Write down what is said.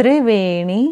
त्रिवेणी